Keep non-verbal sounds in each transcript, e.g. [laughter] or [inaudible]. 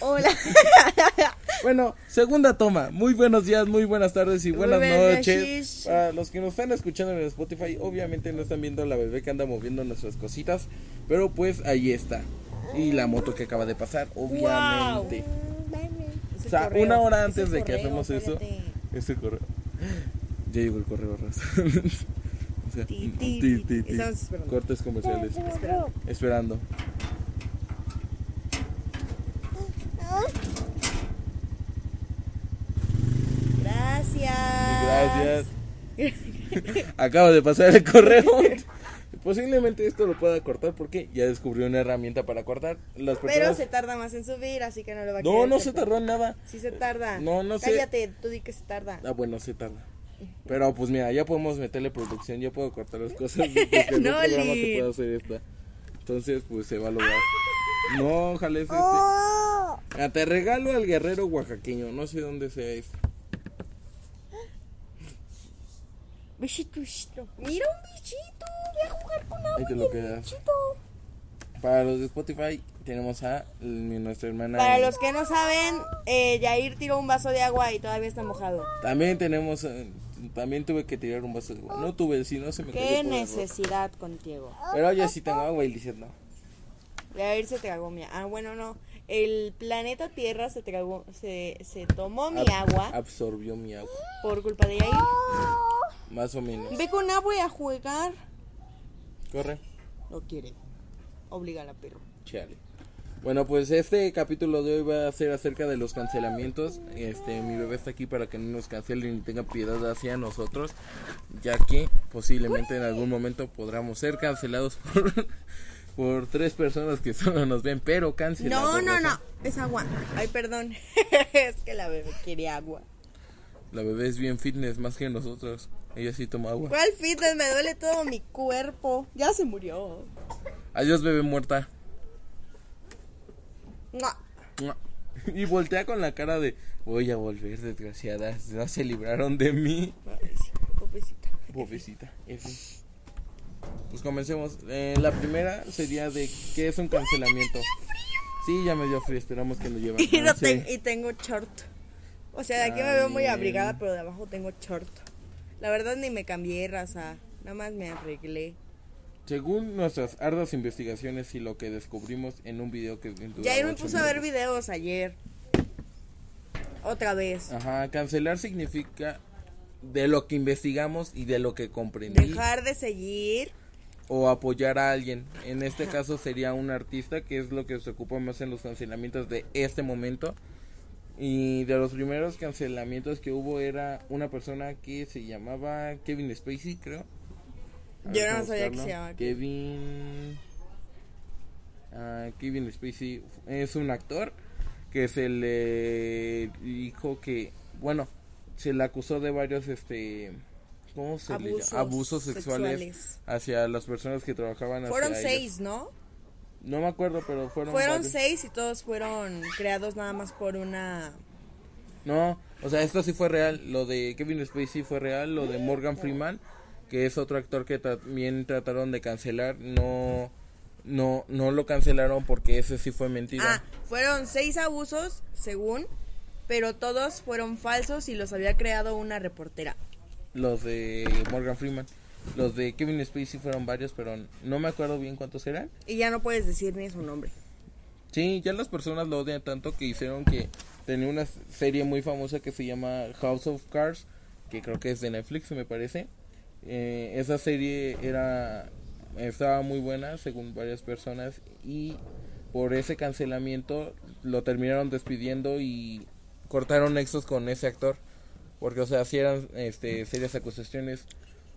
Hola. [laughs] Bueno, segunda toma. Muy buenos días, muy buenas tardes y buenas buenas noches. Para los que nos están escuchando en el Spotify, obviamente no están viendo la bebé que anda moviendo nuestras cositas, pero pues ahí está. Y la moto que acaba de pasar, obviamente. O sea, correo, una hora es antes de que hacemos eso, ese correo. [gasps] Ya llegó el correo. [laughs] O sea, Ti, ti, ti, esperando. Cortes comerciales. Espera. Esperando. Gracias. Gracias. [laughs] Acaba de pasar el correo. Posiblemente esto lo pueda cortar porque ya descubrió una herramienta para cortar. Las Pero personas... se tarda más en subir, así que no lo va a No, no se tardó en nada. Sí se tarda. No, no sé. Cállate, tú di que se tarda. Ah, bueno, se tarda. [laughs] Pero pues mira, ya podemos meterle producción, ya puedo cortar las cosas. [laughs] No, Lin. que puedo hacer esta. Entonces, pues se va a lograr. No, ojalá es este. Oh. Ah, te regalo al guerrero oaxaqueño, no sé dónde sea este. Bichito, bichito. Mira un bichito. Voy a jugar con agua. Ahí te lo quedas. bichito. Para los de Spotify tenemos a nuestra hermana. Para los que no saben, eh, Yair tiró un vaso de agua y todavía está mojado. También tenemos, eh, también tuve que tirar un vaso de agua. No tuve, si no se me cayó Qué por error. necesidad contigo. Pero ya sí tengo agua y Lizeth no. Yair se tragó mi Ah, bueno, no. El planeta Tierra se tragó, se, se tomó mi Ab- agua Absorbió mi agua, por culpa de Yair. Más o menos. Ve con agua a jugar. Corre. No quiere. Oblígala, pero. Chale. Bueno, pues este capítulo de hoy va a ser acerca de los cancelamientos. Este, mi bebé está aquí para que no nos cancelen y tenga piedad hacia nosotros, ya que posiblemente en algún momento podamos ser cancelados [laughs] por, por tres personas que solo nos ven, pero cancelados. No, no, no. Es agua. Ay, perdón. [laughs] es que la bebé quiere agua. La bebé es bien fitness más que nosotros. Ella sí toma agua. ¿Cuál fitness? Me duele todo mi cuerpo. Ya se murió. Adiós, bebé muerta. Mua. [laughs] Y voltea con la cara de voy a volver, desgraciadas. No se libraron de mí. Pobrecita. Pobrecita. F. Pues comencemos. Eh, la primera sería de qué es un cancelamiento. Sí, ya me dio frío. Esperamos que lo lleven. [laughs] Y, no ten- y tengo short. O sea, de aquí me veo muy abrigada, pero de abajo tengo short. La verdad ni me cambié raza. Nada más me arreglé. Según nuestras arduas investigaciones y lo que descubrimos en un video que Ya me ocho puse a ver minutos. videos ayer. Otra vez. Ajá, cancelar significa de lo que investigamos y de lo que comprendí Dejar de seguir. o apoyar a alguien. En este caso sería un artista, que es lo que se ocupa más en los cancelamientos de este momento. Y de los primeros cancelamientos que hubo era una persona que se llamaba Kevin Spacey, creo. A Yo no sabía que se llamaba Kevin. Ah, Kevin Spacey es un actor que se le dijo que, bueno, se le acusó de varios, este, ¿cómo se le llama? Abusos Abusos sexuales, sexuales. hacia las personas que trabajaban. Fueron hacia ellos. seis, ¿no? No me acuerdo, pero fueron. Fueron varios. seis y todos fueron creados nada más por una... No, o sea, esto sí fue real. Lo de Kevin Spacey fue real. Lo de Morgan Freeman, que es otro actor que también trataron de cancelar, no, no, no lo cancelaron porque ese sí fue mentira. Ah, fueron seis abusos, según, pero todos fueron falsos y los había creado una reportera. Los de Morgan Freeman. Los de Kevin Spacey fueron varios, pero no me acuerdo bien cuántos eran. Y ya no puedes decir ni su nombre. Sí, ya las personas lo odian tanto que hicieron que tenía una serie muy famosa que se llama House of Cards, que creo que es de Netflix, me parece. Eh, esa serie era estaba muy buena según varias personas y por ese cancelamiento lo terminaron despidiendo y cortaron nexos con ese actor porque o sea si eran este serias acusaciones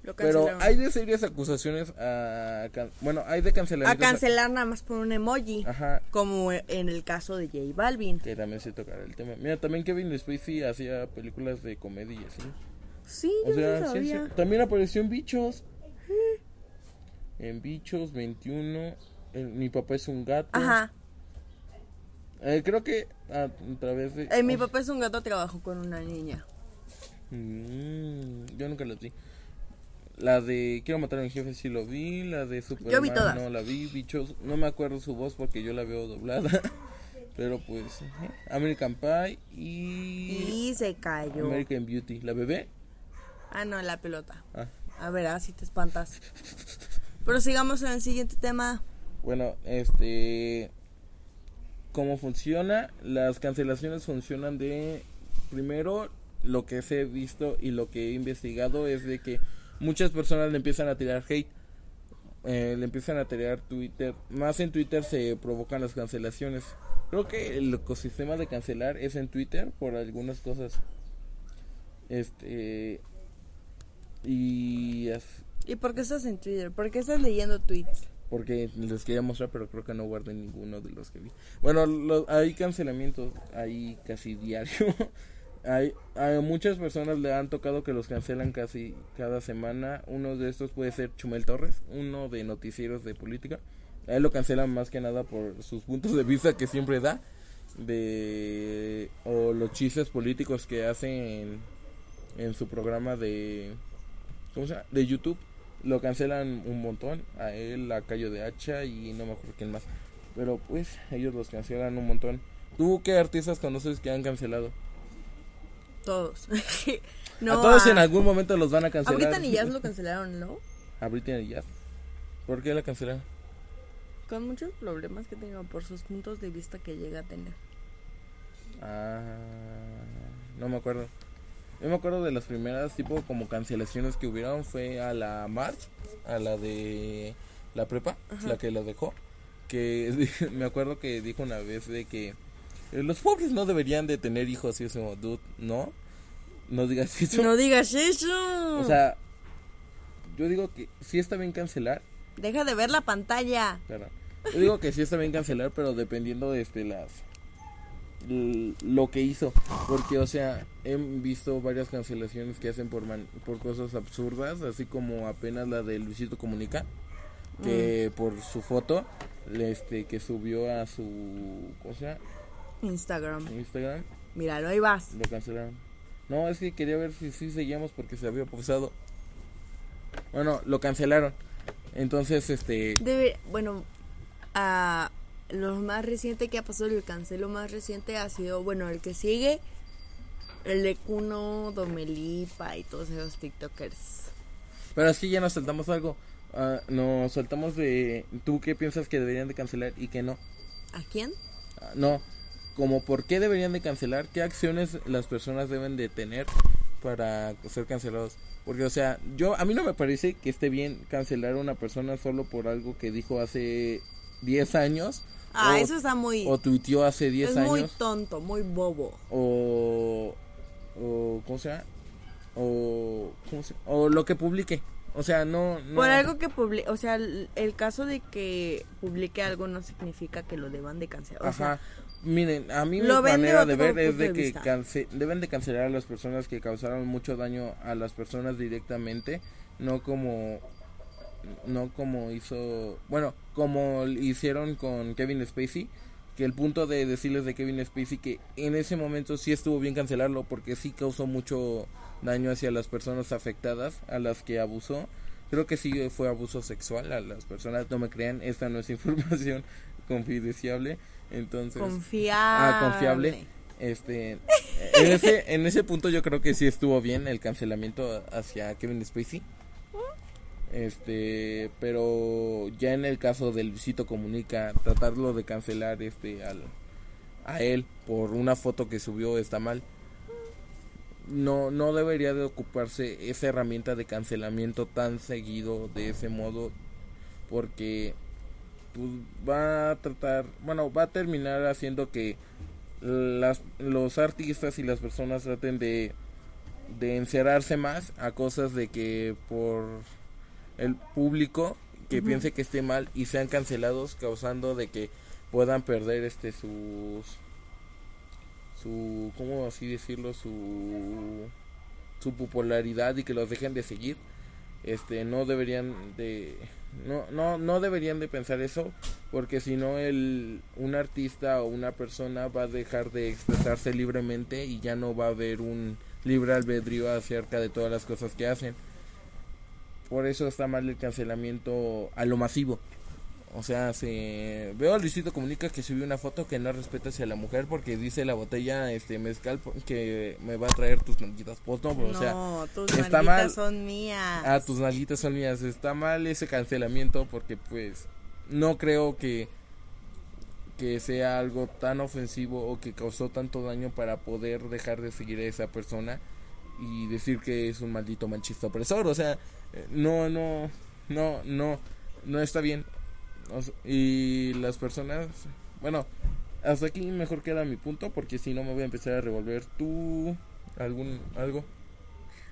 Lo pero hay de serias acusaciones a can- bueno hay de a cancelamientos cancelar nada más por un emoji. ajá Como en el caso de J Balvin. que también se tocará el tema. Mira, también Kevin Spacey hacía películas de comedia y así. Sí, O yo sea, no sabía. sí. también apareció en Bichos. En Bichos 21. el- mi papá es un gato. Ajá. Eh, creo que a, través de. Eh, mi papá es un gato, trabajó con una niña. Mm, yo nunca la vi. La de Quiero matar a mi jefe sí lo vi. La de Superman Yo vi todas. no la vi. Bichos, no me acuerdo su voz porque yo la veo doblada. [laughs] Pero pues, eh, American Pie y... Y se cayó. American Beauty. ¿La bebé? Ah, no, la pelota. Ah. A ver, así te espantas. Pero sigamos en el siguiente tema. Bueno, este... ¿Cómo funciona? Las cancelaciones funcionan de... Primero, lo que he visto y lo que he investigado es de que muchas personas le empiezan a tirar hate. Eh, le empiezan a tirar Twitter. Más en Twitter se provocan las cancelaciones. Creo que el ecosistema de cancelar es en Twitter por algunas cosas. Este... Y... ¿Y por qué estás en Twitter? ¿Por qué estás leyendo tweets? porque les quería mostrar, pero creo que no guardé ninguno de los que vi. Bueno, lo- hay cancelamientos, hay casi diario. [laughs] hay, a muchas personas le han tocado que los cancelan casi cada semana. Uno de estos puede ser Chumel Torres, uno de noticieros de política. A él lo cancelan más que nada por sus puntos de vista que siempre da. De, o los chistes políticos que hace en, en su programa de, ¿cómo se llama? De YouTube lo cancelan un montón a él a Cayo de Hacha y no me acuerdo quién más pero pues ellos los cancelan un montón tú qué artistas conoces que han cancelado Todos. [laughs] a todos a- en algún momento los van a A cancelar Britney Jazz lo cancelaron, ¿no? a Britney Jazz ¿por qué la cancelaron? Con muchos problemas que tenga por sus puntos de vista que llega a tener. ah no me acuerdo yo me acuerdo de las primeras tipo como cancelaciones que hubieron fue a la March a la de la prepa la que la dejó que [laughs] me acuerdo que dijo una vez de que los pobres no deberían de tener hijos y eso dude no no digas [laughs] eso No digas eso. o sea yo digo que sí está bien cancelar Deja de ver la pantalla. Claro. Yo digo que sí está bien cancelar, pero dependiendo de este las lo que hizo, porque o sea, he visto varias cancelaciones que hacen por man- por cosas absurdas, así como apenas la de Luisito Comunica, que por su foto este que subió a su ¿cómo se llama? Instagram. Instagram, Míralo, ahí vas. lo cancelaron. No, es que quería ver si sí seguíamos porque se había pausado. Bueno, lo cancelaron. Entonces, este Debe, bueno, a lo más reciente que ha pasado, el cancelo más reciente ha sido, bueno, el que sigue, el de Kuno, Domelipa y todos esos TikTokers. Pero así ya nos saltamos algo. Ah, nos saltamos de. ¿Tú qué piensas que deberían de cancelar y qué no? ¿A quién? Ah, no. Como por qué deberían de cancelar, qué acciones las personas deben de tener para ser cancelados. Porque, o sea, yo a mí no me parece que esté bien cancelar a una persona solo por algo que dijo hace 10 años. Ah, o, eso está muy... O tuiteó hace 10 es años. muy tonto, muy bobo. o, o ¿cómo se llama? O, ¿cómo se- o lo que publique. O sea, no, no Por algo que publique, o sea, el, el caso de que publique algo no significa que lo deban de cancelar. O Ajá. sea, Miren, a mí mi lo de manera de ver es de de que cance- deben de cancelar a las personas que causaron mucho daño a las personas directamente, no como no como hizo, bueno, como hicieron con Kevin Spacey, que el punto de decirles de Kevin Spacey que en ese momento sí estuvo bien cancelarlo porque sí causó mucho daño hacia las personas afectadas, a las que abusó. Creo que sí fue abuso sexual a las personas, no me crean, esta no es [laughs] información confidenciable, entonces confiable. Ah, confiable. Este, en ese, en ese punto yo creo que sí estuvo bien el cancelamiento hacia Kevin Spacey. Este, pero ya en el caso del Luisito Comunica, tratarlo de cancelar este al, a él por una foto que subió está mal. No, no debería de ocuparse esa herramienta de cancelamiento tan seguido de ese modo porque pues va a tratar, bueno, va a terminar haciendo que las, los artistas y las personas traten de, de encerrarse más a cosas de que por el público que piense que esté mal y sean cancelados causando de que puedan perder este sus su cómo así decirlo su su popularidad y que los dejen de seguir. Este no deberían de no no no deberían de pensar eso porque si no el un artista o una persona va a dejar de expresarse libremente y ya no va a haber un libre albedrío acerca de todas las cosas que hacen. Por eso está mal el cancelamiento a lo masivo O sea, se veo a Luisito Comunica que subió una foto que no respeta hacia la mujer porque dice la botella este mezcal que me va a traer tus nalguitas. Pues no, o sea, no, tus está nalguitas mal. son mías. Ah, tus nalguitas son mías. Está mal ese cancelamiento porque pues no creo que que sea algo tan ofensivo o que causó tanto daño para poder dejar de seguir a esa persona y decir que es un maldito machista opresor, o sea, eh, no no no no no está bien. O sea, y las personas, bueno, hasta aquí mejor queda mi punto porque si no me voy a empezar a revolver tú algún algo.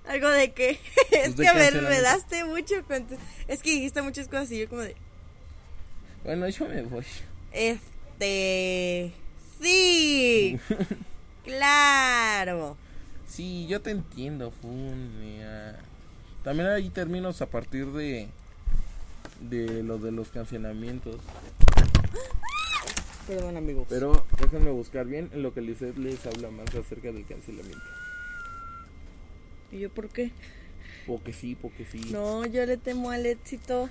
Algo de que [laughs] es de que me, me cancelamiento. daste mucho con tu- es que dijiste muchas cosas y yo como de Bueno, yo me voy. este sí [laughs] claro Sí, yo te entiendo, Funia. También hay términos a partir de de lo de los cancelamientos. perdón amigos Pero déjenme buscar bien en lo que Lizeth les habla más acerca del cancelamiento. y yo por qué Porque sí, porque sí. no yo le temo al éxito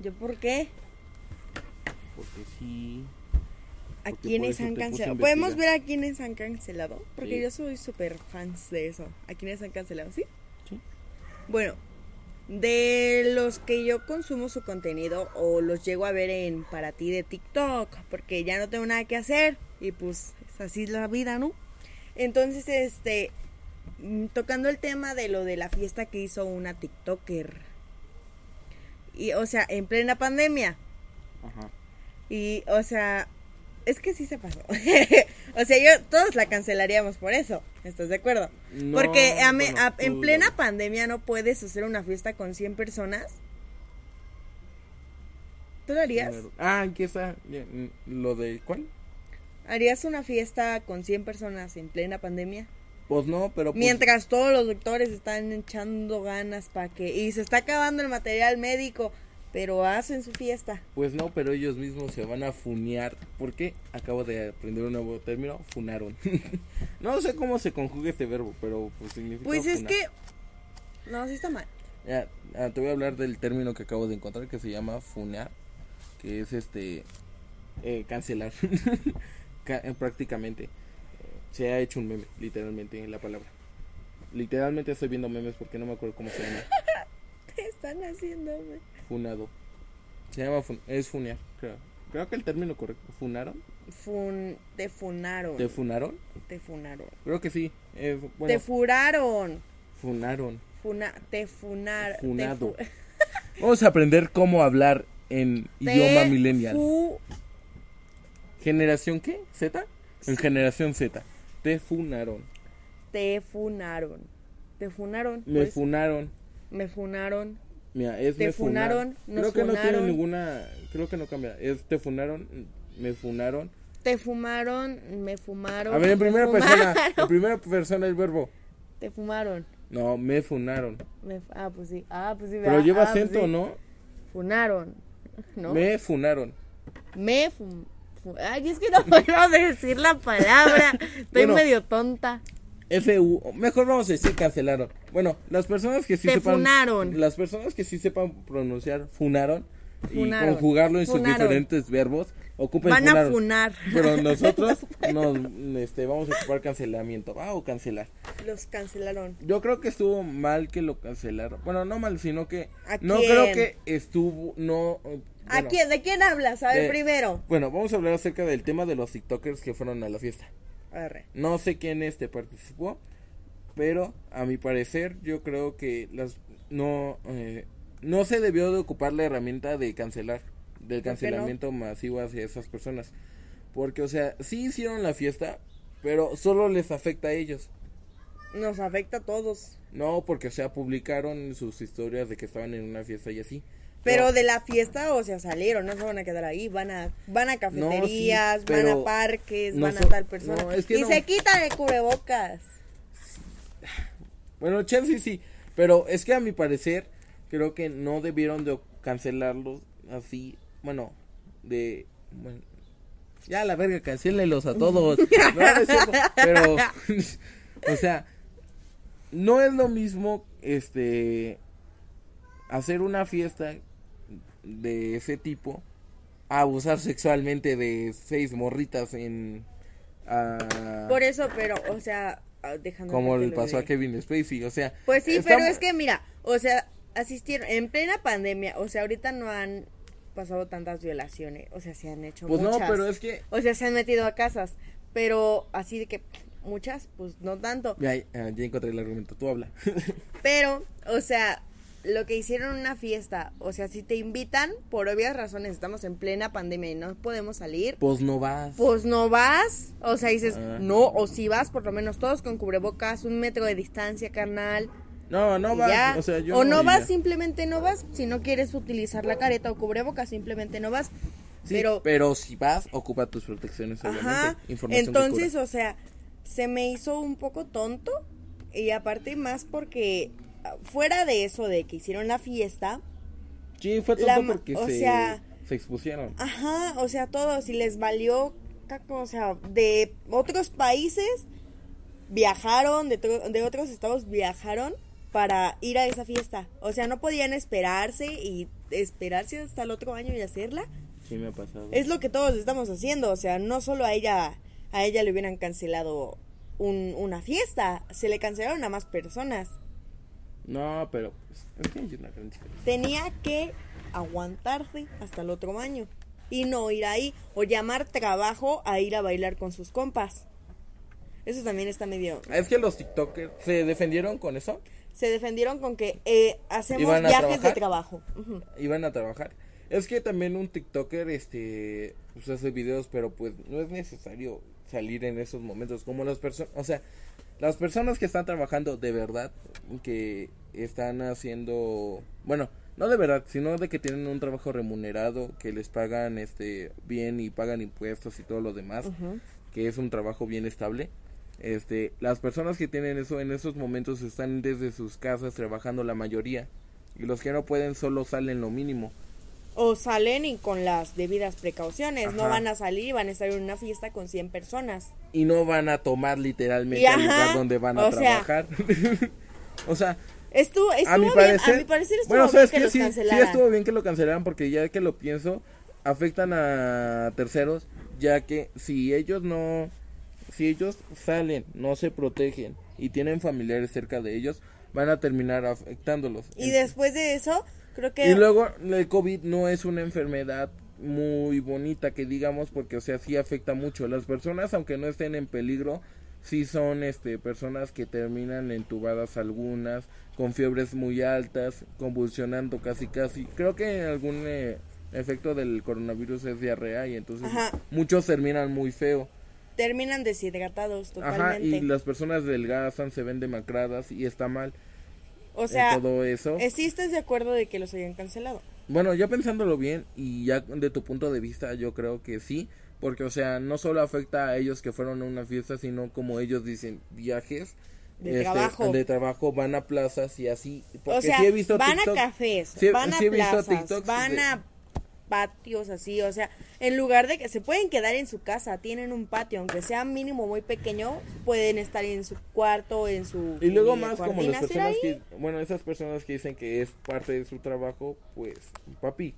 yo por qué Porque sí. a Porque eso han cancelado podemos ver a quienes han cancelado porque Sí. yo soy súper fans de eso a quienes han cancelado sí Sí. Bueno, de los que yo consumo su contenido o los llego a ver en para ti de TikTok, porque ya no tengo nada que hacer y pues es así la vida, ¿no? Entonces, este, mm, tocando el tema de lo de la fiesta que hizo una TikToker. Y, o sea, en plena pandemia. Ajá. Y, o sea, es que sí se pasó. [laughs] o sea, yo todos la cancelaríamos por eso. ¿Estás de acuerdo? No, Porque a me- a- en plena pandemia no puedes hacer una fiesta con 100 personas. ¿Tú lo harías? Ah, aquí está. mm, Lo de ¿cuál? ¿Harías una fiesta con 100 personas en plena pandemia? Pues no, pero pues, Mientras todos los doctores están echando ganas para que... Y se está acabando el material médico, pero hacen su fiesta. Pues no, pero ellos mismos se van a funear. ¿Por qué? Acabo de aprender un nuevo término, funaron. [laughs] no sé cómo se conjuga este verbo, pero pues significa Pues es que... No, sí está mal. Ya, ah, te voy a hablar del término que acabo de encontrar que se llama funear, que es este eh, cancelar. [laughs] Ca- eh, prácticamente. Eh, Se ha hecho un meme, literalmente, en la palabra. Literalmente estoy viendo memes porque no me acuerdo cómo se llama. [laughs] ¿Qué [laughs] están haciendo? güey? Funado. Se llama fun- es funear, creo. Creo que el término correcto. ¿Funaron? Fun... Te funaron. ¿Te funaron? Te funaron. Creo que sí. Eh, Te furaron. funaron. Funa, te funar. te Funado. fu- [laughs] Vamos a aprender cómo hablar en te idioma millennial. fu- ¿Generación qué? ¿Z? En generación Z. Te funaron. te funaron. Te funaron. Me pues. funaron. Me funaron. Mira, es Te me funaron, Creo nos que no tiene funaron. ninguna. Creo que no cambia. Es te funaron. Me funaron. Te fumaron. Me fumaron. A ver, en me primera persona. En primera persona el verbo. Te fumaron. No, me funaron. Me- ah, pues sí. Ah, pues sí. Pero ¿verdad? lleva Ah, pues acento, sí. ¿no? Funaron. ¿No? Me funaron. Me fum- fu- Ay, es que no [laughs] puedo decir la palabra. Estoy Bueno. medio tonta. FU, mejor vamos a decir cancelaron. Bueno, las personas que sí Te sepan funaron. las personas que sí sepan pronunciar funaron, Funaron. y conjugarlo en sus diferentes verbos, ocupen Van a funar. Pero [laughs] nosotros nos este vamos a ocupar cancelamiento, va o cancelar. Los cancelaron. Yo creo que estuvo mal que lo cancelaron. Bueno, no mal, sino que ¿A no quién? creo que estuvo no eh, ¿A quién? ¿De quién hablas? A ver, de- primero. Bueno, vamos a hablar acerca del tema de los TikTokers que fueron a la fiesta. Arre. No sé quién este participó, pero a mi parecer yo creo que las no eh, no se debió de ocupar la herramienta de cancelar, del no? cancelamiento masivo hacia esas personas. Porque o sea, sí hicieron la fiesta, pero solo les afecta a ellos. Nos afecta a todos. No, porque o sea, publicaron sus historias de que estaban en una fiesta y así. Pero de la fiesta, o sea, salieron, no se van a quedar ahí, van a van a cafeterías, sí, van a parques, no van a tal persona. no, es que y se quitan el cubrebocas. Bueno, Chelsea sí, pero es que a mi parecer creo que no debieron de cancelarlos así, bueno, de bueno, ya la verga, cancélenlos a todos. [laughs] Pero [laughs] o sea, no es lo mismo este hacer una fiesta de ese tipo a abusar sexualmente de seis morritas en... Por eso, pero, o sea, ah, dejando como le pasó a Kevin Spacey, o sea... Pues sí, está- pero es que mira, o sea, asistieron en plena pandemia, o sea, ahorita no han pasado tantas violaciones, o sea, se han hecho Pues no, pero es que... O sea, se han metido a casas, pero así de que muchas, pues no tanto. Ya, ya encontré el argumento, tú habla. [laughs] Pero, o sea, lo que hicieron una fiesta, o sea, si te invitan, por obvias razones, estamos en plena pandemia y no podemos salir, pues no vas. pues no vas, o sea, dices, Ah. no, o si vas, por lo menos todos con cubrebocas, un metro de distancia, carnal. No, no vas. ya. O sea, yo o no vas, simplemente no vas. Si no quieres utilizar la careta o cubrebocas, simplemente no vas. Sí, pero, pero si vas, ocupa tus protecciones, obviamente. ajá. Información Entonces, o sea, se me hizo un poco tonto. Y aparte, más porque fuera de eso, de que hicieron la fiesta, Sí, fue la ma- porque o se, sea- se expusieron. Ajá, o sea, todos, y les valió, caco, o sea, de otros países viajaron, de, de otros estados viajaron para ir a esa fiesta. O sea, no podían esperarse y esperarse hasta el otro año y hacerla. Sí, me ha pasado. Es lo que todos estamos haciendo, o sea, no solo a ella, a ella le hubieran cancelado un- una fiesta, se le cancelaron a más personas. No, pero pues, es que hay una gran diferencia. tenía que aguantarse hasta el otro año y no ir ahí o llamar trabajo a ir a bailar con sus compas. Eso también está medio... Es que los TikTokers se defendieron con eso. Se defendieron con que eh, hacemos ¿Iban a viajes de trabajo. Iban a trabajar. Es que también un TikToker, este, pues hace videos, pero pues no es necesario salir en esos momentos. Como las personas, o sea, las personas que están trabajando de verdad, que están haciendo, bueno, no de verdad, sino de que tienen un trabajo remunerado, que les pagan, este, bien y pagan impuestos y todo lo demás, que es un trabajo bien estable. Este, las personas que tienen eso en esos momentos están desde sus casas trabajando la mayoría. Y los que no pueden solo salen lo mínimo. O salen y con las debidas precauciones. No van a salir y van a estar en una fiesta con 100 personas. y no van a tomar literalmente Y ajá, lugar donde van a o sea- trabajar. [laughs] o sea, Estuvo, estuvo a mi bien, parecer, a mi parecer estuvo bueno, bien sabes que que los sí, sí cancelaran. estuvo bien que lo cancelaran porque ya que lo pienso afectan a terceros, ya que si ellos no si ellos salen, no se protegen y tienen familiares cerca de ellos, van a terminar afectándolos. Y después de eso, creo que... Y luego el COVID no es una enfermedad muy bonita que digamos porque o sea sí afecta mucho las personas aunque no estén en peligro sí son este personas que terminan entubadas algunas con fiebres muy altas convulsionando casi casi creo que algún eh, efecto del coronavirus es diarrea y entonces Ajá. muchos terminan muy feo terminan deshidratados ajá totalmente. y las personas delgazan se ven demacradas y está mal o sea, todo eso eh, ¿sí estás de acuerdo de que los hayan cancelado? Bueno, ya pensándolo bien y ya de tu punto de vista yo creo que sí, porque o sea, no solo afecta a ellos que fueron a una fiesta, sino como ellos dicen, viajes este, De trabajo. de trabajo, van a plazas y así. Porque o sea, sí he visto van TikTok- a cafés, sí van a sí he visto plazas, van de- a patios así, o sea, en lugar de que se pueden quedar en su casa, tienen un patio, aunque sea mínimo muy pequeño, pueden estar en su cuarto, en su Y luego más como las personas que, bueno, esas personas que dicen que es parte de su trabajo, pues, papi,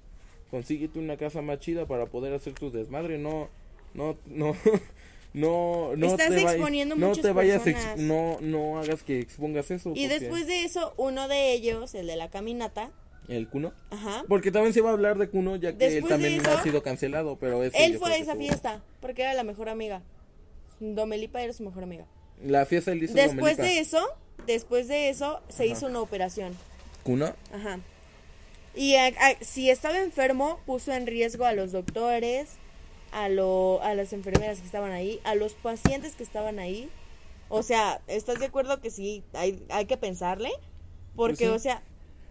consíguete una casa más chida para poder hacer tu desmadre, no, no, no, [laughs] no, no Estás te vayas- exponiendo no te vayas, ex- no, no hagas que expongas eso. Y porque- después de eso, uno de ellos, el de la caminata, ¿El Cuno? ajá, Porque también se va a hablar de Kuno, ya que él Después también eso, ha sido cancelado, pero ese él fue a esa fiesta, porque era la mejor amiga. Domelipa era su mejor amiga. La fiesta él hizo Después Domelipa. de eso, después de eso, se hizo una operación. ¿Kuno? Ajá. Y a- a- si estaba enfermo, puso en riesgo a los doctores, a, lo, a las enfermeras que estaban ahí, a los pacientes que estaban ahí. O sea, ¿estás de acuerdo que sí hay, hay que pensarle? Porque, Pues sí. o sea,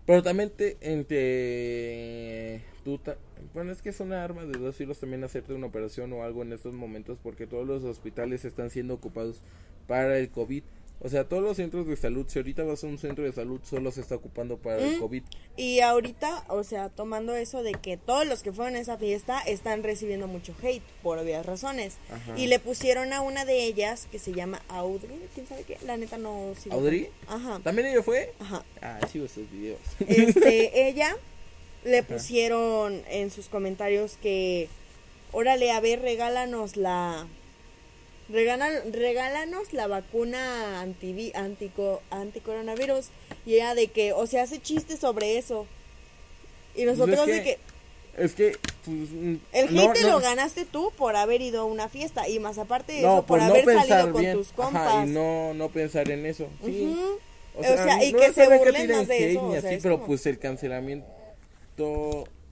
Pero también te, entre... Tú ta- bueno, es que es una arma de dos filos también hacerte una operación o algo en estos momentos porque todos los hospitales están siendo ocupados para el COVID. O sea, todos los centros de salud, si ahorita vas a un centro de salud, solo se está ocupando para el Mm. COVID. y ahorita, o sea, tomando eso de que todos los que fueron a esa fiesta están recibiendo mucho hate, por obvias razones. Ajá. Y le pusieron a una de ellas que se llama Audrey, ¿quién sabe qué? La neta no sigo ¿Audrey? Ajá. ¿También ella fue? Ajá. Ah, sigo sus videos. Este, [laughs] ella le pusieron en sus comentarios que, órale, a ver, regálanos la... Regala, regálanos la vacuna anti, antico, anticoronavirus. Y ella de que, o sea, hace chistes sobre eso. Y Pues nosotros es que, de que, Es que... Pues, mm, el no- hate no- lo ganaste tú por haber ido a una fiesta. Y más aparte de No, eso, por por no haber salido con tus Ajá, compas. y no, no pensar en eso. Sí. O O sea, sea, y que se burlen más de eso, o sea, así, es pero como- pues el cancelamiento,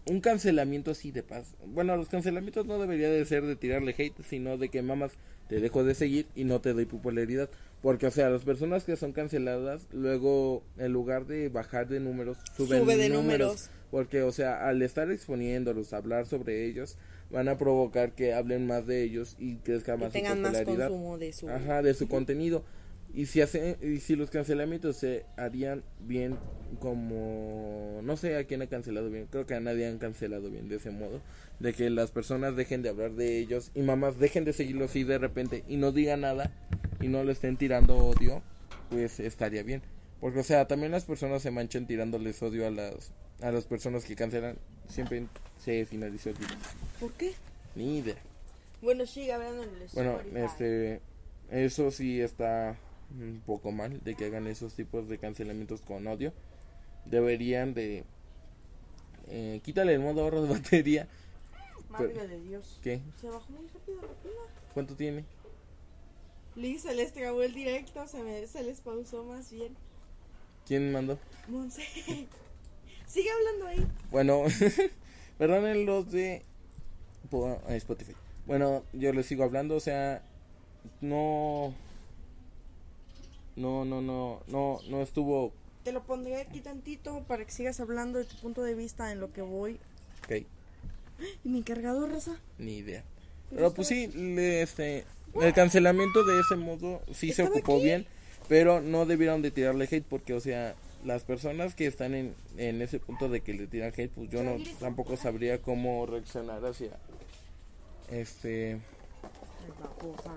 un cancelamiento así de paz. Bueno, los cancelamientos no debería de ser de tirarle hate, sino de que mamas te dejo de seguir y no te doy popularidad. Porque, o sea, las personas que son canceladas, luego en lugar de bajar de números, suben Sube de números. números. Porque, o sea, al estar exponiéndolos, hablar sobre ellos, van a provocar que hablen más de ellos y crezca que más su tengan más popularidad. consumo de su... Ajá, de su contenido. Y si hace, y si los cancelamientos se harían bien como no sé a quién ha cancelado bien, creo que a nadie han cancelado bien de ese modo, de que las personas dejen de hablar de ellos y mamás dejen de seguirlo así de repente y no digan nada y no le estén tirando odio, pues estaría bien. Porque o sea, también las personas se manchan tirándoles odio a las a las personas que cancelan, siempre se finalizó el video. ¿Por qué? Ni idea. Bueno, sigue el Bueno, este, eso sí está un poco mal de que hagan esos tipos de cancelamientos con odio. Deberían de eh, quítale el modo ahorro de [laughs] batería. Madre de Dios. ¿Qué? Se bajó muy rápido la pila. ¿Cuánto tiene? Liz, se les trabó el directo, se, me, se les pausó más bien. ¿Quién mandó? Monse. [laughs] Sigue hablando ahí. Bueno, [laughs] perdonen los de eh, Spotify. Bueno, yo les sigo hablando, o sea, no no no no no no estuvo Te lo pondré aquí tantito para que sigas hablando de tu punto de vista en lo que voy. ok. ¿Y mi cargador, Rosa? Ni idea. Pero pues sí, le- este, el cancelamiento de ese modo sí se ocupó aquí. bien, pero no debieron de tirarle hate porque, o sea, las personas que están en, en ese punto de que le tiran hate, pues yo no tampoco sabría cómo reaccionar hacia, este,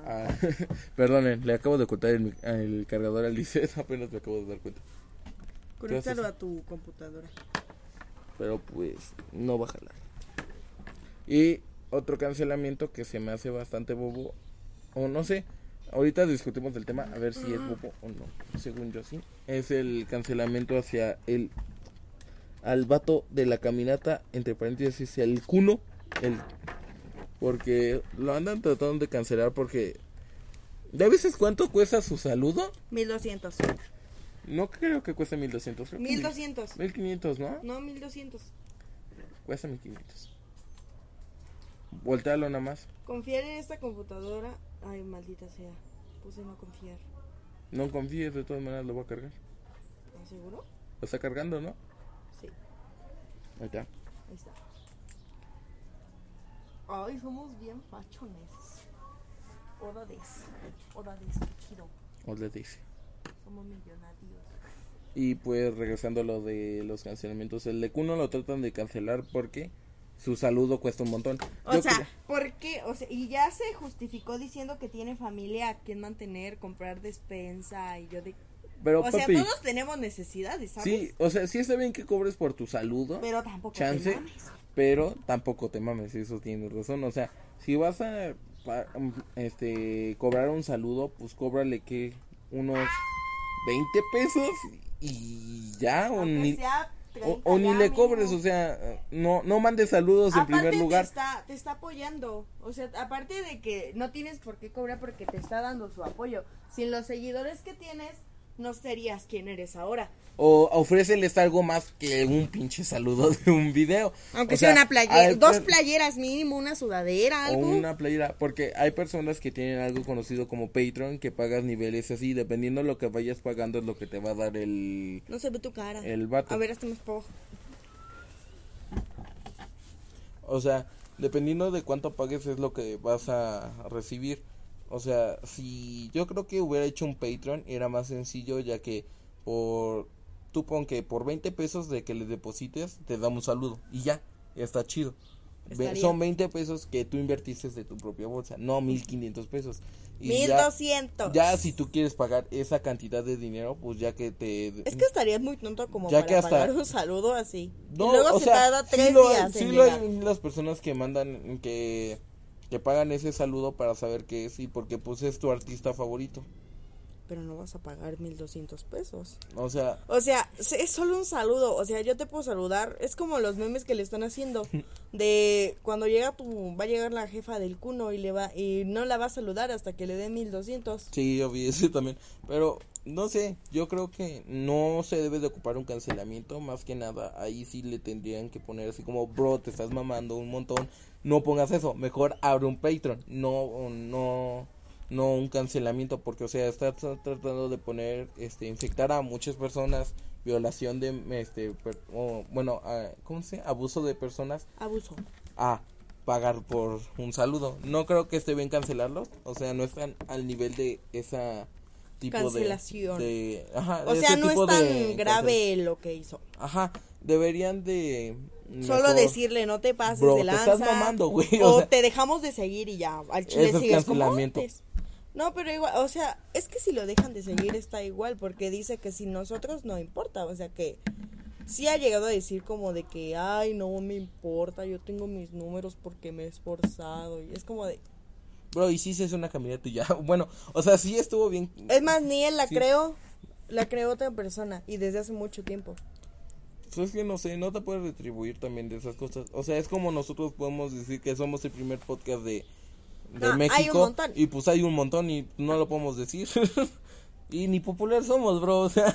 a- [laughs] perdonen, le acabo de ocultar el, el cargador al Lisset, [laughs] apenas me acabo de dar cuenta, Conéctalo a tu computadora. pero pues no va a jalar. Y otro cancelamiento que se me hace bastante bobo, o no sé, ahorita discutimos del tema, a ver si es bobo o no, según yo sí, es el cancelamiento hacia el, al vato de la caminata, entre paréntesis, el cuno, el, porque lo andan tratando de cancelar porque, ¿ya veces cuánto cuesta su saludo? 1200. No creo que cueste 1200, creo que 1200. 1500, ¿no? No, 1200. Cuesta 1500. Voltealo nada más. Confiar en esta computadora. Ay, maldita sea. Puse no confiar. No confíes, de todas maneras lo voy a cargar. ¿Estás seguro? Lo está cargando, ¿no? Sí, Ahí está. ahí está. Ay, somos bien fachones. Oda des. Oda des, qué chido. O le dice. Somos millonarios. Y pues regresando a lo de los cancelamientos, el de Kuno lo tratan de cancelar porque su saludo cuesta un montón. O Yo sea, creo- ¿por qué? O sea, y ya se justificó diciendo que tiene familia a quien mantener, comprar despensa y yo de... pero o sea, todos tenemos necesidades, ¿sabes? sí, o sea, sí está bien que cobres por tu saludo, Pero tampoco te chance, mames. Pero tampoco te mames, eso tienes razón. O sea, si vas a pa- este cobrar un saludo, pues cóbrale que unos 20 pesos y ya, o ni, sea o, 30 o ni le cobres, o sea, no, no mandes saludos en primer lugar. Te está, te está apoyando. O sea, aparte de que no tienes por qué cobrar porque te está dando su apoyo. Sin los seguidores que tienes, no serías quien eres ahora. O ofréceles algo más que un pinche saludo [laughs] de un video. Aunque O sea, sea, una playera, hay dos playeras mínimo, una sudadera, O algo. una playera, porque hay personas que tienen algo conocido como Patreon, que pagas niveles así, dependiendo de lo que vayas pagando es lo que te va a dar el... No se ve tu cara. El vato. A ver, hasta más. O sea, dependiendo de cuánto pagues es lo que vas a recibir. O sea, si yo creo que hubiera hecho un Patreon era más sencillo ya que por... Tú pon que por 20 pesos de que le deposites te da un saludo y ya, ya está chido. Estaría. Son 20 pesos que tú invertiste de tu propia bolsa, no 1500 pesos. Y Mil ya- doscientos. Ya si tú quieres pagar esa cantidad de dinero, pues ya que te... Es que estarías muy tonto como Ya para que hasta- pagar un saludo así. No, y luego o se sea, tarda sí tres lo, días sí lo hay las personas que mandan, que, que pagan ese saludo para saber qué es y porque pues es tu artista favorito. Pero no vas a pagar mil doscientos pesos. O sea, O sea, se- es solo un saludo. O sea, yo te puedo saludar. Es como los memes que le están haciendo. [laughs] De cuando llega tu. Va a llegar la jefa del cuno y le va. Y no la va a saludar hasta que le mil doscientos. sí, yo vi ese también. Pero, no sé, yo creo que no se debe de ocupar un cancelamiento. Más que nada, ahí sí le tendrían que poner así como, bro, te estás mamando un montón. No pongas eso, mejor abre un Patreon. No, no, no un cancelamiento. Porque, o sea, estás tra- tratando de poner, este, infectar a muchas personas. Violación de, este, per- o, bueno, ah, ¿cómo se llama? Abuso de personas Abuso. a pagar por un saludo. No creo que esté bien cancelarlo, o sea, no están al nivel de esa tipo Cancelación. de, ajá, O sea, no es tan de grave lo que hizo. Ajá, deberían de Solo decirle, no te pases Bro, de te lanza. estás mamando, güey, O, o sea- te dejamos de seguir y ya. Al chile sigues como antes. No, pero igual, o sea, es que si lo dejan de seguir está igual, porque dice que si nosotros no importa, o sea que sí ha llegado a decir como de que, ay, no me importa, yo tengo mis números porque me he esforzado, y es como de, Bro, y sí se hace una caminata y ya. [laughs] Bueno, o sea, sí estuvo bien. es más, ni él la Sí. creó, la creó otra persona, y desde hace mucho tiempo. Pues es que no sé, no te puedes retribuir también de esas cosas. O sea, es como nosotros podemos decir que somos el primer podcast de, de Ah, hay un México. montón. Y pues hay un montón y no lo podemos decir. [laughs] y ni popular somos, bro. [laughs] O sea,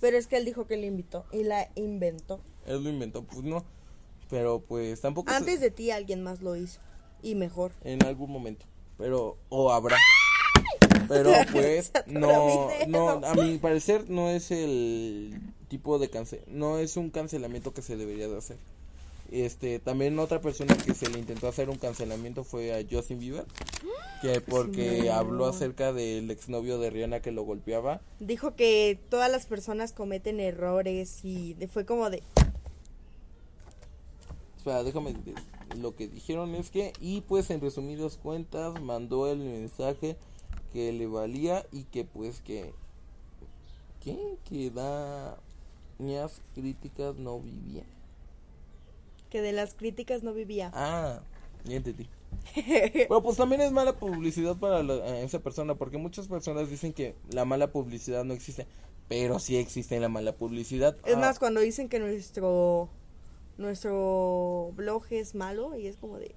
Pero es que él dijo que la invitó y la inventó. él lo inventó, pues no. Pero pues tampoco se- Antes de ti alguien más lo hizo, y mejor. en algún momento. Pero, o habrá. Pero [laughs] pues, no, no, a mi parecer no es el tipo de cancel, no es un cancelamiento que se debería de hacer. Este, también otra persona que se le intentó hacer un cancelamiento fue a Justin Bieber, que porque no. habló acerca del exnovio de Rihanna que lo golpeaba. Dijo que todas las personas cometen errores y fue como de... Espera, déjame lo que dijeron es que y pues en resumidas cuentas mandó el mensaje que le valía y que pues que ¿qué? que dañas críticas no vivía. que de las críticas no vivía. Ah, ya entendí. [laughs] Pero pues también es mala publicidad para la- esa persona porque muchas personas dicen que la mala publicidad no existe, pero sí existe la mala publicidad. Es Ah, más, cuando dicen que nuestro nuestro blog es malo y es como de...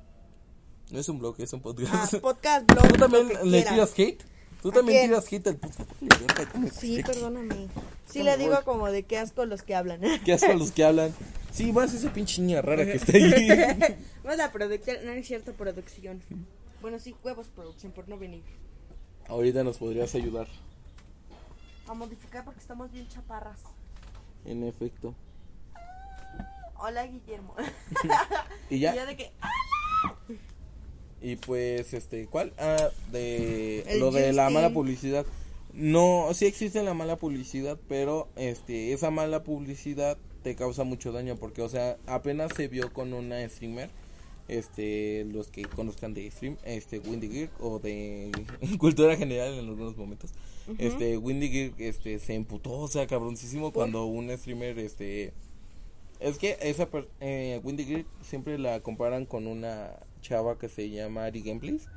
no es un blog, es un Ah, podcast. [laughs] podcast, blog, ¿Tú también le tiras hate? ¿Tú ¿A también quién? tiras hate al Sí, perdóname. Sí le digo como de qué asco los que hablan. [laughs] ¿Qué asco los que hablan? Sí, más esa pinche niña rara que está ahí. [laughs] es la producción, no es cierta producción. Bueno, sí, huevos producción por no venir. Ahorita nos podrías ayudar. A modificar porque estamos bien chaparras. En efecto. Hola, Guillermo. Y [laughs] [laughs] Y ya. yo de que... Y pues, este, ¿cuál? Ah, de El lo de la mala publicidad. No, sí existe la mala publicidad, pero este, esa mala publicidad te causa mucho daño porque, o sea, apenas se vio con una streamer, este, los que conozcan de stream, este, Windy Gear o de [laughs] cultura general en algunos momentos, este, Windy Gear, este, se emputó, o sea, cabroncísimo cuando un streamer, este, es que esa per- eh, Windy Gear siempre la comparan con una chava que se llama Ari Gameplays.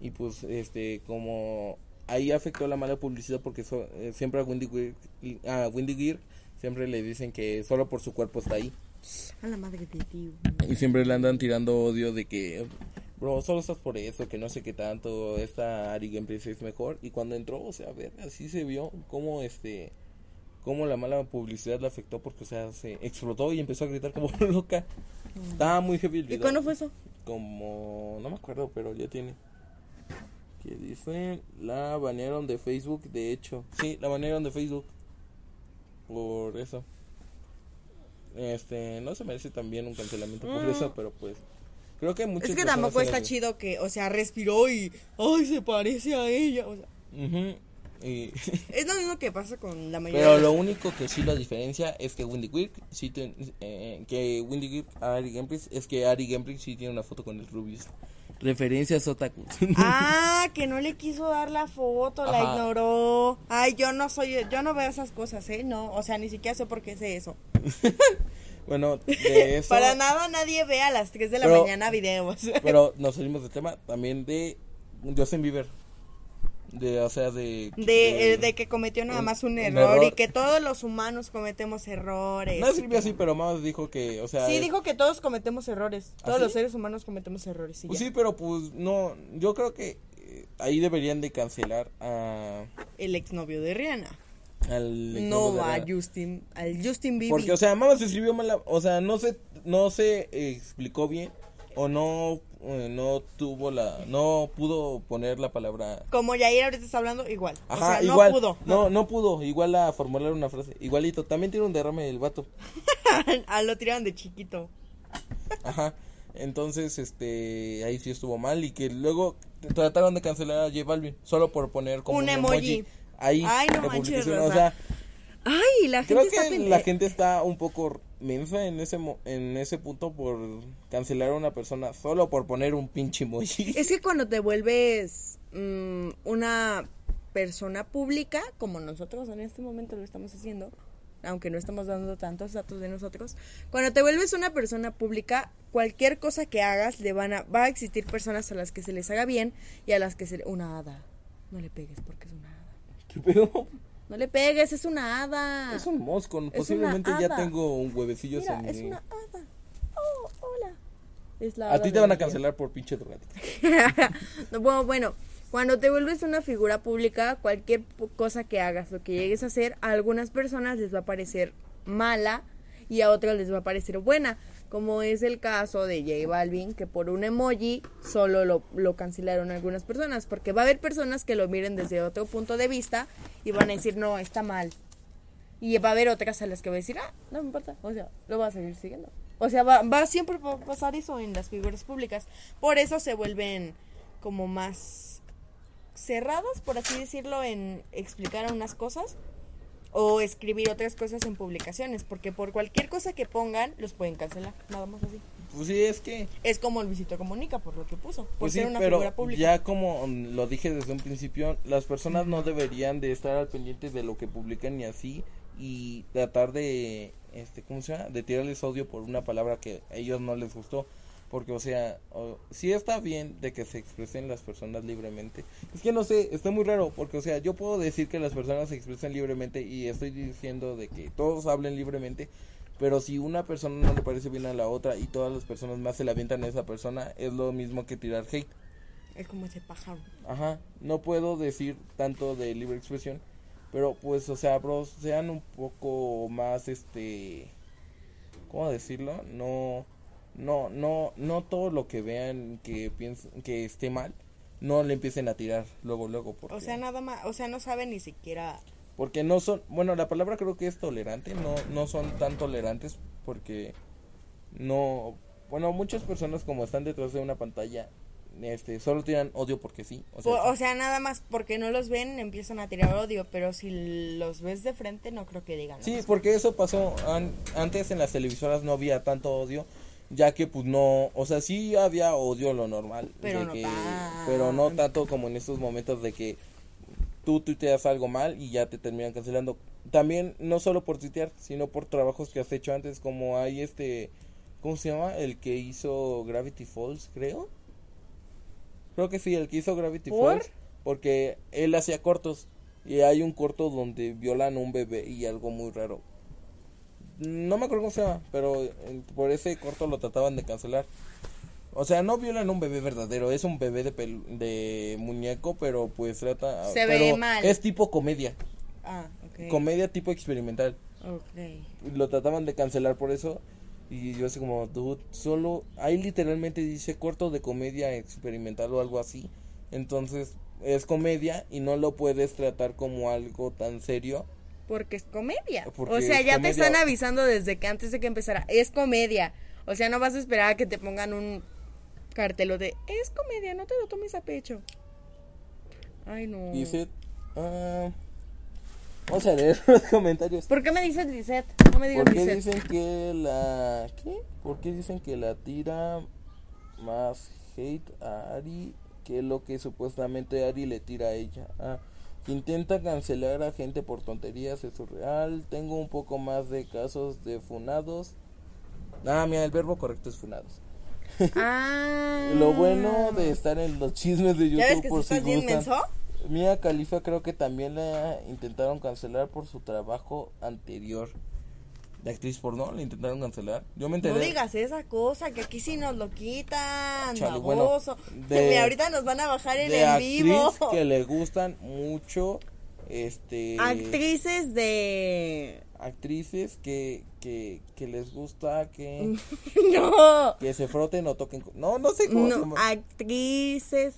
Y pues este como ahí afectó la mala publicidad porque so- eh, siempre a Windy Gear, a Windy Gear siempre le dicen que solo por su cuerpo está ahí. A la madre de y siempre le andan tirando odio de que bro solo estás por eso que no sé qué tanto esta Ari Gameplays es mejor y cuando entró o sea a ver así se vio como este cómo la mala publicidad la afectó porque o sea se explotó y empezó a gritar como [laughs] loca estaba muy heavy el ¿Y cuándo fue eso? como no me acuerdo pero ya tiene que dice la banearon de Facebook de hecho sí la banearon de Facebook por eso este no se merece también un cancelamiento por Mm. eso pero pues creo que muchas Es que tampoco está chido que, o sea, respiró y, ay, se parece a ella. O sea, Ujú. Y- Es lo mismo que pasa con la mayoría pero de lo único que sí lo diferencia es que Wendy Quirk sí tiene, eh, que Wendy Quirk a Ari Gameplays es que Ari Gameplays sí tiene una foto con el Rubius. Referencias otaku. [laughs] Ah, que no le quiso dar la foto, la Ajá. ignoró. Ay, yo no soy, yo no veo esas cosas, ¿eh? No, o sea, ni siquiera sé por qué sé eso. [laughs] bueno, de [laughs] eso. Para nada nadie ve a las 3 de la Pero- mañana videos. Pero nos salimos del tema también de Justin Bieber. De, o sea, de. De, eh, de que cometió nada más un un error, error. y que todos los humanos cometemos errores. No escribió así, pero más dijo que, o sea. Sí, dijo que todos cometemos errores. ¿Ah, Todos los seres humanos cometemos errores. y Pues ya. sí, pero pues no. Yo creo que eh, ahí deberían de cancelar a. El exnovio de Rihanna. Al No de a. Justin, al Justin Bieber. Porque, o sea, Mama se escribió mal, o sea, no se, no se eh, explicó bien o no, no tuvo la, no pudo poner la palabra. Como Yair ahorita está hablando, igual. Ajá, o sea, igual, no pudo. no, no pudo, igual a formular una frase, igualito, también tiene un derrame el vato, [laughs] ah, lo tiraron de chiquito. ajá, entonces, este, ahí sí estuvo mal y que luego trataron de cancelar a J Balvin solo por poner como Un un, emoji. ahí Ay, no manches, o sea, Ay, la gente Creo que la gente está un poco mensa en ese mo- en ese punto por cancelar a una persona solo por poner un pinche emoji. Es que [laughs] cuando te vuelves mm, una persona pública, como nosotros en este momento lo estamos haciendo, aunque no estamos dando tantos datos de nosotros, cuando te vuelves una persona pública, cualquier cosa que hagas le van a, va a existir personas a las que se les haga bien y a las que se le, una hada. No le pegues porque es una hada. ¿Qué pedo? No le pegues, es una hada. Es un mosco, posiblemente ya tengo un huevecillo Mira, es una hada. Oh, hola. Es la A ti te van a cancelar por pinche drogadicto. [laughs] No, bueno, bueno, cuando te vuelves una figura pública, cualquier cosa que hagas o que llegues a hacer, a algunas personas les va a parecer mala y a otras les va a parecer buena. Como es el caso de J Balvin, que por un emoji solo lo, lo cancelaron algunas personas. Porque va a haber personas que lo miren desde otro punto de vista y van a decir, no, está mal. Y va a haber otras a las que va a decir, ah, no me importa, o sea, lo va a seguir siguiendo. O sea, va, va siempre a pasar eso en las figuras públicas. Por eso se vuelven como más cerradas, por así decirlo, en explicar unas cosas o escribir otras cosas en publicaciones, porque por cualquier cosa que pongan los pueden cancelar, nada más así. Pues sí, es que Es como Luisito Comunica por lo que puso, por pues sí, una pero figura pública. ya como lo dije desde un principio, las personas no deberían de estar al pendiente de lo que publican y así y tratar de este ¿cómo se llama? de tirarles odio por una palabra que a ellos no les gustó. Porque, o sea, o- sí está bien de que se expresen las personas libremente. Es que no sé, está muy raro, porque, o sea, yo puedo decir que las personas se expresen libremente y estoy diciendo de que todos hablen libremente, pero si una persona no le parece bien a la otra y todas las personas más se la avientan a esa persona, es lo mismo que tirar hate. Es como ese pájaro. Ajá, no puedo decir tanto de libre expresión, pero pues, o sea, bros, sean un poco más, este, ¿cómo decirlo? No, no, no, no todo lo que vean que piensen que esté mal, no le empiecen a tirar luego, luego, porque, O sea, nada más, o sea, no saben ni siquiera porque no son, bueno, la palabra creo que es tolerante, no, no son tan tolerantes porque no, bueno, muchas personas como están detrás de una pantalla, este, solo tiran odio porque sí, o sea, O, o sea, nada más porque no los ven empiezan a tirar odio, pero si los ves de frente no creo que digan. Sí, porque eso pasó an- antes en las televisoras no había tanto odio, ya que pues no, o sea, sí había odio lo normal, Pero de no que- tan- pero no tanto como en estos momentos de que tú tuiteas algo mal y ya te terminan cancelando. También no solo por tuitear, sino por trabajos que has hecho antes, como hay este, ¿cómo se llama? El que hizo Gravity Falls, creo. Creo que sí, el que hizo Gravity ¿Por? Falls, porque él hacía cortos y hay un corto donde violan a un bebé y algo muy raro. No me acuerdo cómo se llama, pero eh, por ese corto lo trataban de cancelar. O sea, no violan a un bebé verdadero, es un bebé de, pel- de muñeco, pero pues trata... Se ve pero mal. Es tipo comedia, Ah, ok. comedia tipo experimental. Ok. Lo trataban de cancelar por eso. Y yo así como, dude, solo... Ahí literalmente dice corto de comedia experimental o algo así. Entonces, es comedia y no lo puedes tratar como algo tan serio. Porque es comedia. Porque o sea, ya comedia. te están avisando desde que antes de que empezara. Es comedia. O sea, no vas a esperar a que te pongan un cartelo de es comedia, no te lo tomes a pecho. Ay, no. Dice Ah, vamos a leer [laughs] los comentarios. ¿Por qué me dices Lisette? No me digas ¿Por qué Lisette. dicen que la. ¿Qué? ¿Por qué dicen que la tira más hate a Ari que lo que supuestamente Ari le tira a ella? Ah, que intenta cancelar a gente por tonterías, es surreal. Tengo un poco más de casos de funados. Ah, mira, el verbo correcto es funados. [laughs] Ah. Lo bueno de estar en los chismes de ¿Ya ves YouTube que por si gustan. Mia Khalifa creo que también la intentaron cancelar por su trabajo anterior. De actriz porno, la intentaron cancelar. Yo me enteré. No digas esa cosa, que aquí sí nos lo quitan, Chale, bueno, de- Mira, ahorita nos van a bajar en de el vivo. que le gustan mucho este Actrices de... actrices que, que, que les gusta que, [laughs] no, que se froten o toquen no no sé cómo no, actrices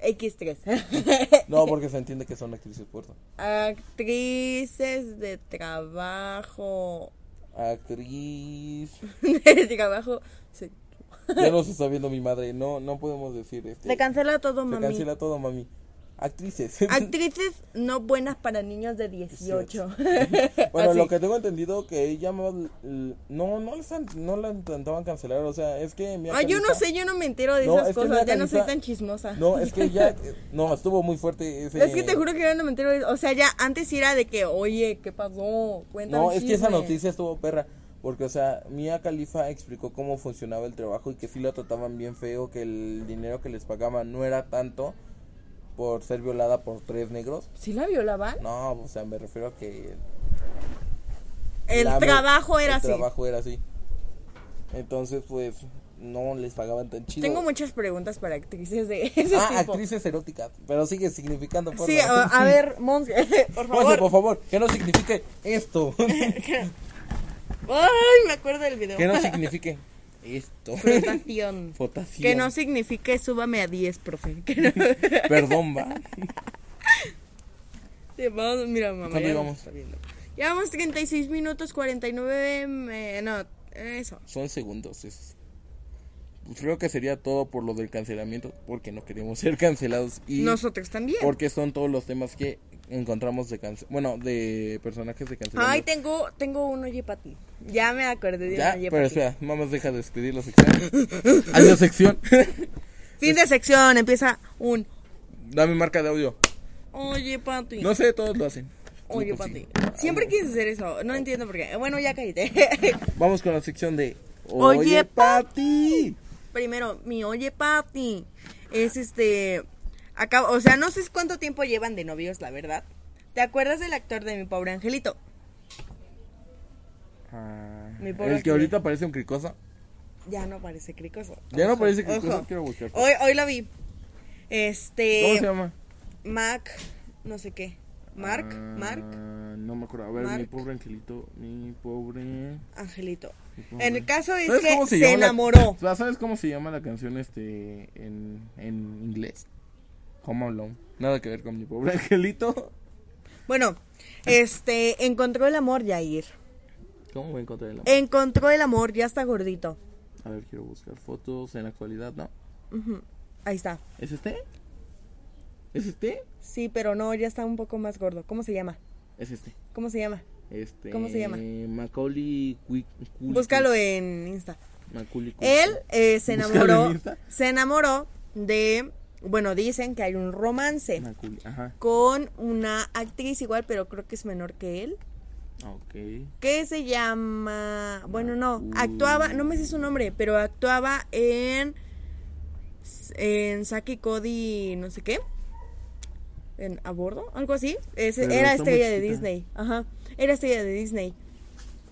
X3. [laughs] no porque se entiende que son actrices porno actrices de trabajo. actriz [laughs] de trabajo. sí. ya nos está viendo mi madre no no podemos decir este Se cancela todo, se mami. cancela todo mami actrices Actrices no buenas para niños de 18. [laughs] Bueno, Así. lo que tengo entendido que ella no no les han- no la intentaban cancelar, o sea, es que Mia Ah, yo no sé, yo no me entero de No, esas es cosas. Ya no soy tan chismosa. No, es que ya [laughs] no estuvo muy fuerte ese Es que te juro que yo no me entero de O sea, ya antes era de que, oye, ¿qué pasó? Cuéntame. No, es que esa noticia estuvo perra, porque o sea, Mia Khalifa explicó cómo funcionaba el trabajo y que sí la trataban bien feo, que el dinero que les pagaban no era tanto por ser violada por tres negros. ¿Sí la violaban? No, o sea, me refiero a que El la- trabajo era el así. trabajo era así. Entonces, pues no les pagaban tan chido. Tengo muchas preguntas para actrices de [laughs] ese Ah, tipo. actrices eróticas, pero sigue significando porno. Sí, a, a ver, [laughs] [laughs] Mons, por Monse, favor. por favor, que no signifique esto. Ay, me acuerdo del video. que no signifique esto. Frotación. [laughs] Fotación. Que no signifique súbame a 10, profe. Que no... [laughs] Perdón, va. Sí, vamos, mira, mamá. ¿Cuánto ya llevamos? nos está viendo. Llevamos 36 minutos 49. eh, no, eso. Son segundos. Creo que sería todo por lo del cancelamiento, porque no queremos ser cancelados y Nosotros también. porque son todos los temas que encontramos de cance bueno, de personajes de Ay, cancelamiento. tengo, tengo un oye para ti. Ya me acordé de ya, pero espera, vamos deja de despedir la [laughs] sección. Adiós [laughs] sección. Fin de sección, empieza un Dame marca de audio. oye Pati. No sé, todos lo hacen. oye pues sí. Pati. Siempre quieres hacer eso, no entiendo por qué. Bueno, ya cállate. [laughs] Vamos con la sección de Oye, Oye, Pati. Primero, mi oye Pati es este acabo, o sea, no sé cuánto tiempo llevan de novios, la verdad. ¿Te acuerdas del actor de mi pobre angelito? Ah, Mi el que ahorita parece un cricoso. Ya no parece cricoso. Ya no parece cricoso, ojo. quiero buscar. Hoy hoy lo vi. Este ¿Cómo se llama? Mac, no sé qué. Mark, Ah, Mark, No me acuerdo. A ver, mi pobre angelito. Mi pobre. Angelito. mi pobre- En el caso es ¿Sabes que se, la- enamoró. ¿Sabes cómo se llama la canción este en, en inglés? Home Alone. Nada que ver con mi pobre [laughs] angelito. Bueno, este encontró el amor, Yair. ¿Cómo voy a encontrar el amor? Encontró el amor, ya está gordito. A ver, quiero buscar fotos en la actualidad, ¿no? Ahí está. ¿Es este? ¿Es este? Sí, pero no, ya está un poco más gordo. ¿Cómo se llama? Es este. ¿Cómo se llama? Este. ¿Cómo se llama? Macaulay Quick. Búscalo en Insta. Macaulay Culkin. Él eh, se Búscalo en enamoró, Insta. se enamoró de, bueno, dicen que hay un romance ajá. con una actriz igual, pero creo que es menor que él. Ok. que se llama, bueno, no, actuaba, no me sé su nombre, pero actuaba en en Saki Cody, no sé qué. En a bordo, algo así. Era estrella de. Disney. Ajá. Era estrella de Disney.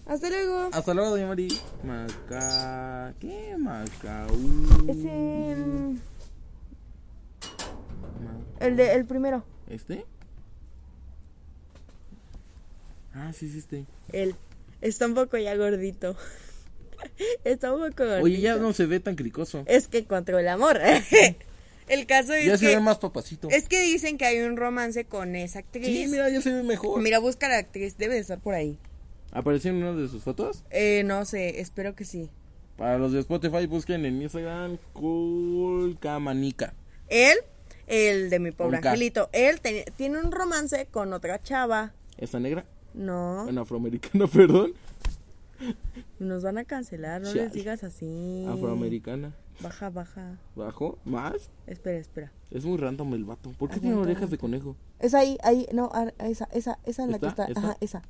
Hasta luego. Hasta luego, doña Mari. Maca. ¿Qué? Macau. Ese mm, Ma- el de el primero. ¿Este? Ah, sí, sí, este. Él está un poco ya gordito. [laughs] está un poco gordito. Oye, ya no se ve tan cricoso. Es que encontró el amor. [laughs] el caso es Ya se que ve más papacito. Es que dicen que hay un romance con esa actriz. Sí, mira, ya se ve mejor. Mira, busca la actriz, debe de estar por ahí. ¿Apareció en una de sus fotos? Eh, no sé, espero que sí. Para los de Spotify, busquen en Instagram Colcamanica. Él El de mi pobre Con K. angelito. Él te- tiene un romance con otra chava. ¿Esta negra? No, Bueno, afroamericana, [laughs] perdón. nos van a cancelar, no Chale. les digas así. Afroamericana. Baja, baja. ¿Bajo? ¿Más? Espera, espera. Es muy random el vato. ¿Por qué tiene orejas de conejo? Es ahí, ahí, no, ah, esa, esa, esa en la que ¿Esta? está. ¿Esta? Ajá, esa.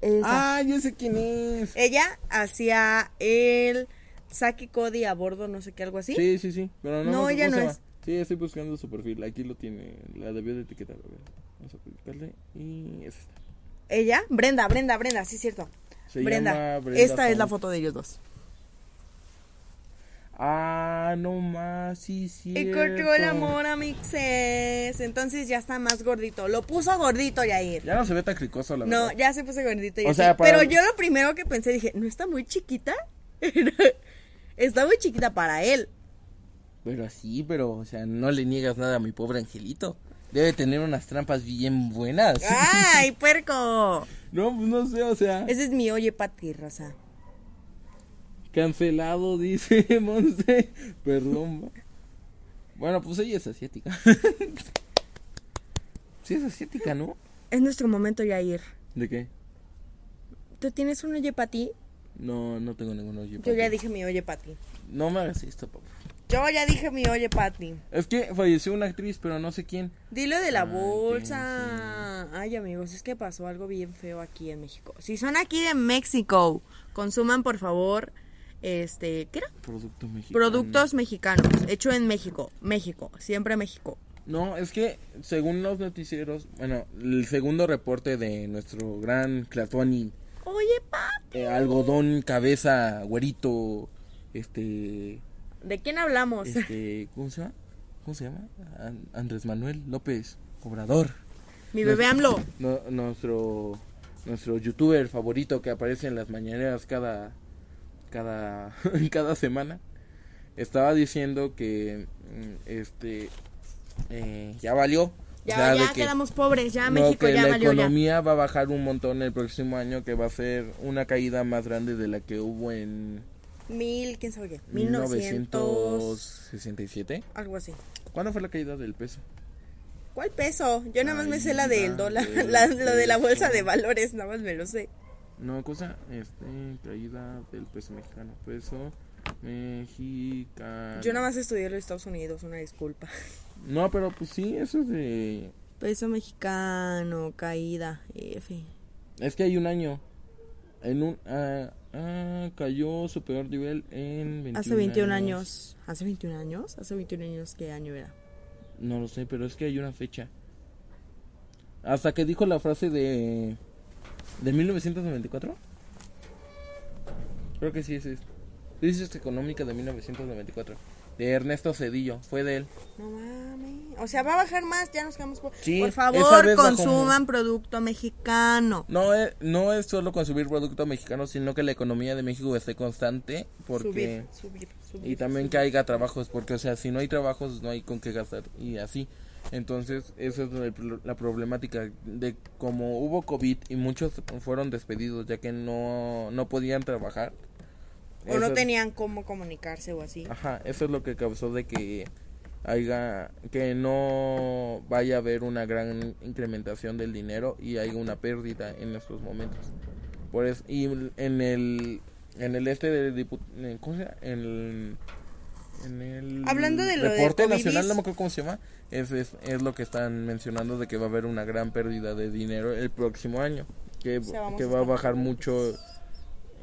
Esa. Ah, yo sé quién es. Ella hacía el Saki Cody a bordo, no sé qué, algo así. Sí, sí, sí. Pero no, No, me acuerdo ella cómo no se es. llama. Sí, estoy buscando su perfil. Aquí lo tiene. La debió de etiquetar. A ver. Vamos a clicarle. Y es esta. Ella, Brenda, Brenda, Brenda, sí, cierto. Se Brenda. Brenda Esta es la foto de ellos dos. Ah, no más, sí, sí. Encontró el amor a Mixes. Entonces ya está más gordito. Lo puso gordito, Yair. Ya no se ve tan cricoso, la No, verdad. ya se puso gordito. O sea, para- Pero yo lo primero que pensé, dije, ¿no está muy chiquita? [laughs] está muy chiquita para él. Pero sí, pero, o sea, no le niegas nada a mi pobre angelito. Debe tener unas trampas bien buenas. [laughs] ¡Ay, puerco! No, pues no sé, o sea. Ese es mi oye, Pati, raza. Cancelado, [laughs] dice Monse. Perdón. Bueno, pues ella es asiática. [laughs] sí es asiática, ¿no? Es nuestro momento, Yair. ¿De qué? ¿Tú tienes un oye, Pati? No, no tengo ningún oye. Yo ya dije mi oye, Pati. No me hagas esto, papá. Yo ya dije mi oye, Pati. Es que falleció una actriz, pero no sé quién. Dilo de la Ah, bolsa. Ay, amigos, es que pasó algo bien feo aquí en México. Si son aquí de México, consuman por favor este, ¿qué era? Producto mexicano. Productos mexicanos, hecho en México, México, siempre México. No, es que según los noticieros, bueno, el segundo reporte de nuestro gran Clatuani, Oye, papi, eh, algodón, cabeza, güerito, este, ¿de quién hablamos? este, ¿cómo se llama? ¿Cómo se llama? An- Andrés Manuel López Obrador. Mi bebé AMLO. No- nuestro nuestro youtuber favorito que aparece en las mañaneras cada cada [laughs] cada semana estaba diciendo que mm, este eh, ya valió O Ya, sea, ya que- quedamos pobres, ya no, México que ya la valió ya. economía va a bajar un montón el próximo año que va a ser una caída más grande de la que hubo en Mil, quién sabe qué. Mil novecientos, 1967 algo así. ¿cuándo fue la caída del peso? ¿Cuál peso? Yo nada más me sé la del dólar, [laughs] la- lo de la bolsa de valores, nada más me lo sé. No, cosa, este, caída del peso mexicano, peso mexicano. Yo nada más estudié en los Estados Unidos, una disculpa. No, pero pues sí, eso es de... Peso mexicano, caída, F. Es que hay un año. En un... ah, ah, cayó su peor nivel en 21 Hace 21 años. ¿Hace 21 años? Hace 21 años, ¿qué año era? No lo sé, pero es que hay una fecha. Hasta que dijo la frase de... ¿De 1994? Creo que sí es esto. Crisis económica de 1994. De Ernesto Cedillo, fue de él. No mames. O sea, va a bajar más, ya nos quedamos por... Sí, por favor, consuman producto mexicano. No es, no es solo consumir producto mexicano, sino que la economía de México esté constante, porque Subir, subir, subir. y también que haya trabajos, porque o sea, si no hay trabajos no hay con qué gastar y así. Entonces, esa es la, la problemática de como hubo COVID y muchos fueron despedidos ya que no no podían trabajar. O no tenían cómo comunicarse o así. Ajá, eso es lo que causó de que haya que no vaya a haber una gran incrementación del dinero y haya una pérdida en estos momentos. Por eso y en el en el este de ¿cómo se llama? En el, en el Hablando de lo reporte nacional, no me acuerdo cómo se llama, es, es, es lo que están mencionando de que va a haber una gran pérdida de dinero el próximo año, que, O sea, vamos que va a bajar mucho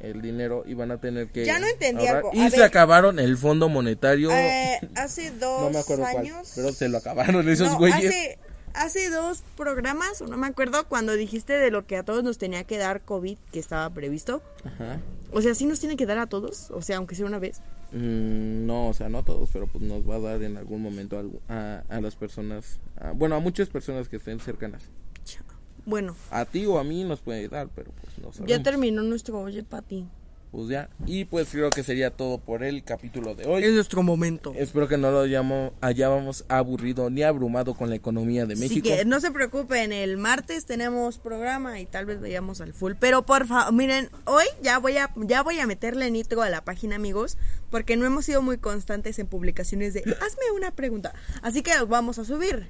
el dinero y van a tener que Ya no entendí algo. y se acabaron el fondo monetario Eh, hace dos [laughs] no me acuerdo cuál años... pero se lo acabaron esos No, güeyes hace, hace dos programas, no me acuerdo, cuando dijiste de lo que a todos nos tenía que dar COVID, que estaba previsto. Ajá. O sea, ¿sí nos tiene que dar a todos? O sea, aunque sea una vez. Mm, no o sea no a todos pero pues nos va a dar en algún momento a, algu- a, a las personas a- bueno a muchas personas que estén cercanas Cha- Bueno, a ti o a mí nos puede dar pero pues no sabemos ya terminó nuestro Oye Pati. pues ya. Y pues creo que sería todo por el capítulo de hoy. Es nuestro momento. Espero que no lo hayamos, hayamos aburrido ni abrumado con la economía de Así México. que no se preocupen, el martes tenemos programa y tal vez vayamos al full. Pero por favor, miren, hoy ya voy a ya voy a meterle nitro a la página, amigos, porque no hemos sido muy constantes en publicaciones de hazme una pregunta. Así que vamos a subir.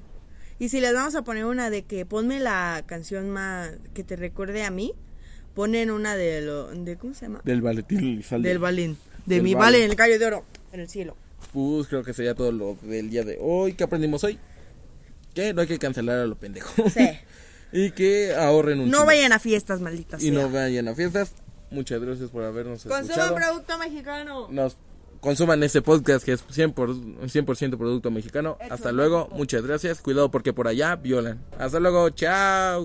Y si les vamos a poner una de que ponme la canción más que te recuerde a mí, ponen una de lo de ¿cómo se llama? Del Elizalde. Del balín, de Del mi Vale. en el gallo de oro en el cielo. Pues creo que sería todo lo del día de hoy. ¿Qué aprendimos hoy? Que no hay que cancelar a lo pendejo. Sí. [laughs] y que ahorren un No chingo. vayan a fiestas, malditas. Y sea. no vayan a fiestas. Muchas gracias por habernos Consuman escuchado. producto mexicano. Nos consuman este podcast que es 100%, por, 100 producto mexicano. Hasta luego. Muchas gracias. Cuidado porque por allá violan. Hasta luego. Chao.